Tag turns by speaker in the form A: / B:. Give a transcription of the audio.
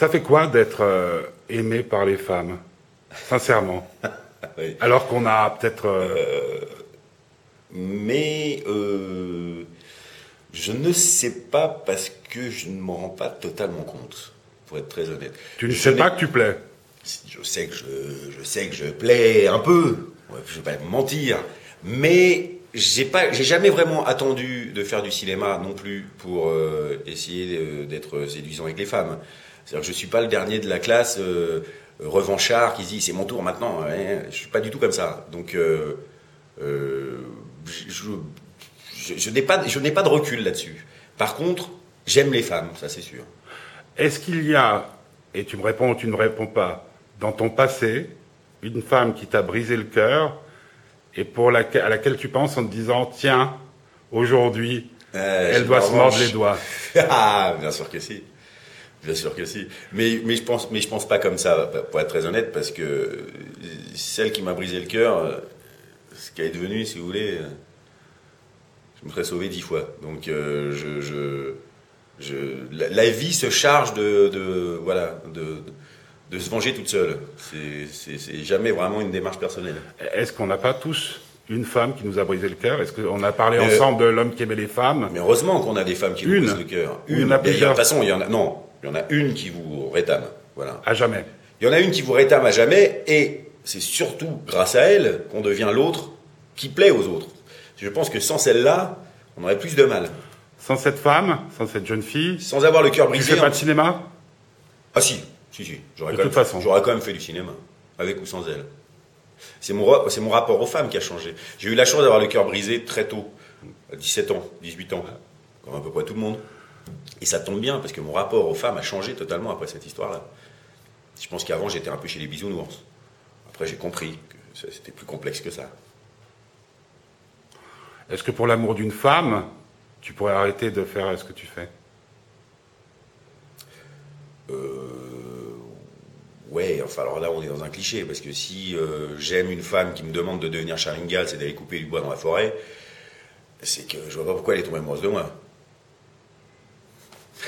A: Ça fait quoi d'être euh, aimé par les femmes Sincèrement?
B: Oui.
A: Alors qu'on a peut-être... euh,
B: Mais euh, je ne sais pas parce que je ne m'en rends pas totalement compte, pour être très honnête.
A: tu ne
B: Je
A: sais pas que tu plais?
B: Je sais que je, je sais que je plais un peu. Je vais pas mentir, mais j'ai pas, j'ai jamais vraiment attendu de faire du cinéma non plus pour euh, essayer d'être séduisant avec les femmes. C'est-à-dire que je suis pas le dernier de la classe euh, revanchard qui se dit c'est mon tour maintenant. hein. Je suis pas du tout comme ça. Donc euh, euh, je, je, n'ai pas, je n'ai pas de recul là-dessus. Par contre, j'aime les femmes, ça c'est sûr.
A: Est-ce qu'il y a, et tu me réponds ou tu ne me réponds pas, dans ton passé, une femme qui t'a brisé le cœur et pour laquelle, à laquelle tu penses en te disant tiens, aujourd'hui,
B: Euh,
A: elle doit se mordre les doigts?
B: Ah, bien sûr que si. Bien sûr que si. Mais, mais je pense, mais je pense pas comme ça, pour être très honnête, parce que celle qui m'a brisé le cœur, ce qu'elle est devenue, si vous voulez, je me serais sauvé dix fois. Donc, euh, je, je, je, la, la vie se charge de, de voilà, de, de se venger toute seule. C'est, jamais vraiment une démarche personnelle.
A: Est-ce qu'on n'a pas tous une femme qui nous a brisé le cœur? Est-ce qu'on a parlé
B: Euh,
A: ensemble de l'homme qui aimait les femmes?
B: Mais heureusement qu'on a des femmes qui nous
A: Une.
B: brisent le cœur.
A: Y en a
B: Mais De
A: plusieurs.
B: toute façon, il y en a, non, il y en a une qui vous rétame. Voilà.
A: À jamais.
B: Il y en a une qui vous rétame à jamais, et c'est surtout grâce à elle qu'on devient l'autre qui plaît aux autres. Je pense que sans celle-là, on aurait plus de mal.
A: Sans cette femme, sans cette jeune fille,
B: Sans avoir le cœur
A: tu
B: brisé.
A: fais pas
B: on-
A: de cinéma?
B: Ah si, si, si. J'aurais
A: De
B: quand,
A: toute
B: même-
A: façon.
B: j'aurais quand même fait du cinéma, avec ou sans elle. C'est mon, ra- c'est mon rapport aux femmes qui a changé. J'ai eu la chance d'avoir le cœur brisé très tôt, à 17 ans, 18 ans, comme à peu près tout le monde. Et ça tombe bien, parce que mon rapport aux femmes a changé totalement après cette histoire-là. Je pense qu'avant, j'étais un peu chez les bisounours. Après, j'ai compris que c'était plus complexe que ça.
A: Est-ce que pour l'amour d'une femme, tu pourrais arrêter de faire ce que tu fais?
B: Ouais, enfin alors là on est dans un cliché, parce que si euh, j'aime une femme qui me demande de devenir Charlingale, c'est d'aller couper du bois dans la forêt, c'est que je vois pas pourquoi elle est tombée amoureuse de moi.